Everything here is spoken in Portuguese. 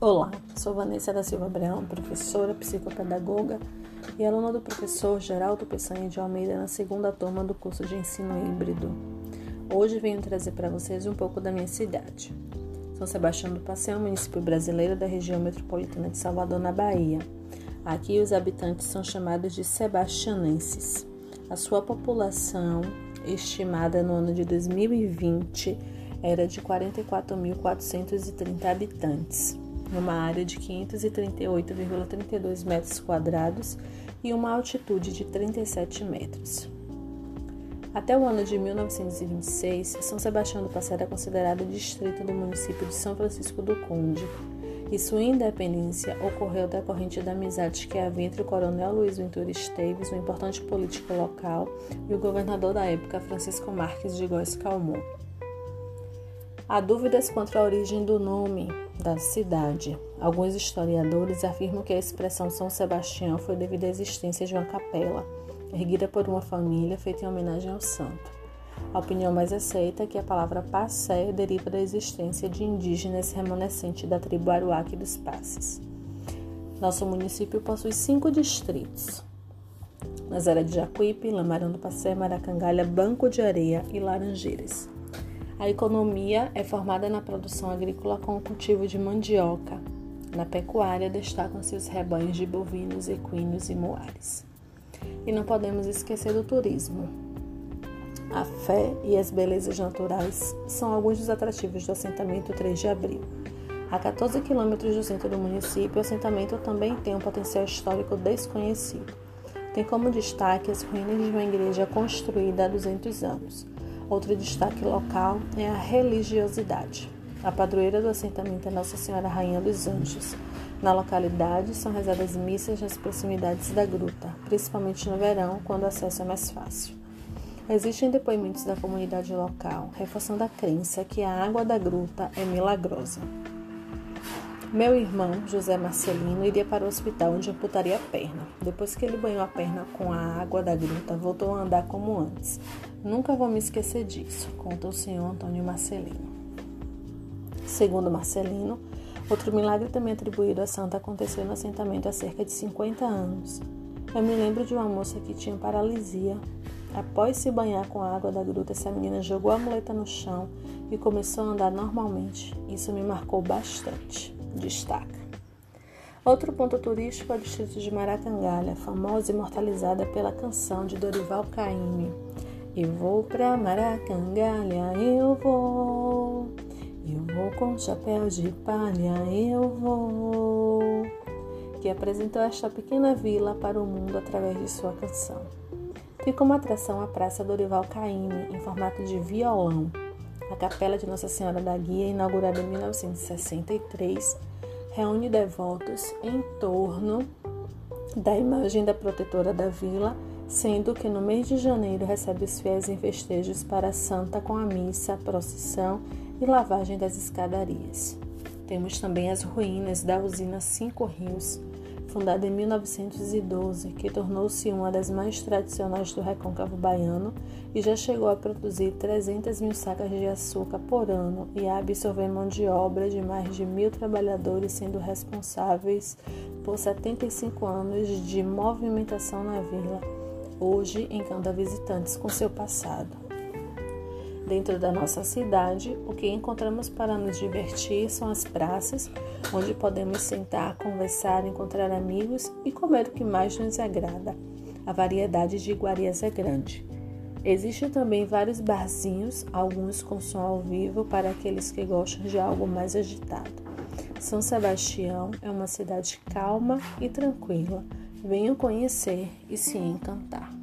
Olá, sou Vanessa da Silva Abraão, professora, psicopedagoga e aluna do professor Geraldo Peçanha de Almeida na segunda turma do curso de ensino híbrido. Hoje venho trazer para vocês um pouco da minha cidade. São Sebastião do Passeio é um município brasileiro da região metropolitana de Salvador, na Bahia. Aqui os habitantes são chamados de sebastianenses. A sua população, estimada no ano de 2020, era de 44.430 habitantes numa área de 538,32 metros quadrados e uma altitude de 37 metros. Até o ano de 1926, São Sebastião do Passado é considerado distrito do município de São Francisco do Conde, e sua independência ocorreu decorrente da amizade que havia entre o coronel Luiz Ventura Esteves, um importante político local, e o governador da época, Francisco Marques de Góes Calmon. Há dúvidas quanto à origem do nome da cidade. Alguns historiadores afirmam que a expressão São Sebastião foi devido à existência de uma capela, erguida por uma família feita em homenagem ao santo. A opinião mais aceita é que a palavra Passé deriva da existência de indígenas remanescentes da tribo Aruaque dos Passes. Nosso município possui cinco distritos: Nazaré de Jacuípe, Lamarão do Passé, Maracangalha, Banco de Areia e Laranjeiras. A economia é formada na produção agrícola com o cultivo de mandioca. Na pecuária destacam-se os rebanhos de bovinos, equinos e moares. E não podemos esquecer do turismo. A fé e as belezas naturais são alguns dos atrativos do assentamento 3 de abril. A 14 quilômetros do centro do município, o assentamento também tem um potencial histórico desconhecido. Tem como destaque as ruínas de uma igreja construída há 200 anos Outro destaque local é a religiosidade. A padroeira do assentamento é Nossa Senhora Rainha dos Anjos. Na localidade são rezadas missas nas proximidades da gruta, principalmente no verão, quando o acesso é mais fácil. Existem depoimentos da comunidade local, reforçando a crença que a água da gruta é milagrosa. Meu irmão, José Marcelino, iria para o hospital onde amputaria a perna. Depois que ele banhou a perna com a água da gruta, voltou a andar como antes. Nunca vou me esquecer disso, conta o senhor Antônio Marcelino. Segundo Marcelino, outro milagre também atribuído a santa aconteceu no assentamento há cerca de 50 anos. Eu me lembro de uma moça que tinha paralisia. Após se banhar com a água da gruta, essa menina jogou a muleta no chão e começou a andar normalmente. Isso me marcou bastante destaca. Outro ponto turístico é o distrito de Maracangalha, famosa e imortalizada pela canção de Dorival Caymmi. Eu vou pra Maracangalha, eu vou. Eu vou com chapéu de palha, eu vou. Que apresentou esta pequena vila para o mundo através de sua canção. Tem como atração a Praça Dorival Caymmi, em formato de violão, a Capela de Nossa Senhora da Guia, inaugurada em 1963, reúne devotos em torno da imagem da protetora da vila, sendo que no mês de janeiro recebe os fiéis em festejos para a santa com a missa, procissão e lavagem das escadarias. Temos também as ruínas da usina Cinco Rios, fundada em 1912, que tornou-se uma das mais tradicionais do recôncavo baiano e já chegou a produzir 300 mil sacas de açúcar por ano e a absorver mão de obra de mais de mil trabalhadores, sendo responsáveis por 75 anos de movimentação na vila. Hoje encanta visitantes com seu passado. Dentro da nossa cidade, o que encontramos para nos divertir são as praças, onde podemos sentar, conversar, encontrar amigos e comer o que mais nos agrada. A variedade de iguarias é grande. Existem também vários barzinhos, alguns com som ao vivo para aqueles que gostam de algo mais agitado. São Sebastião é uma cidade calma e tranquila. Venham conhecer e se encantar.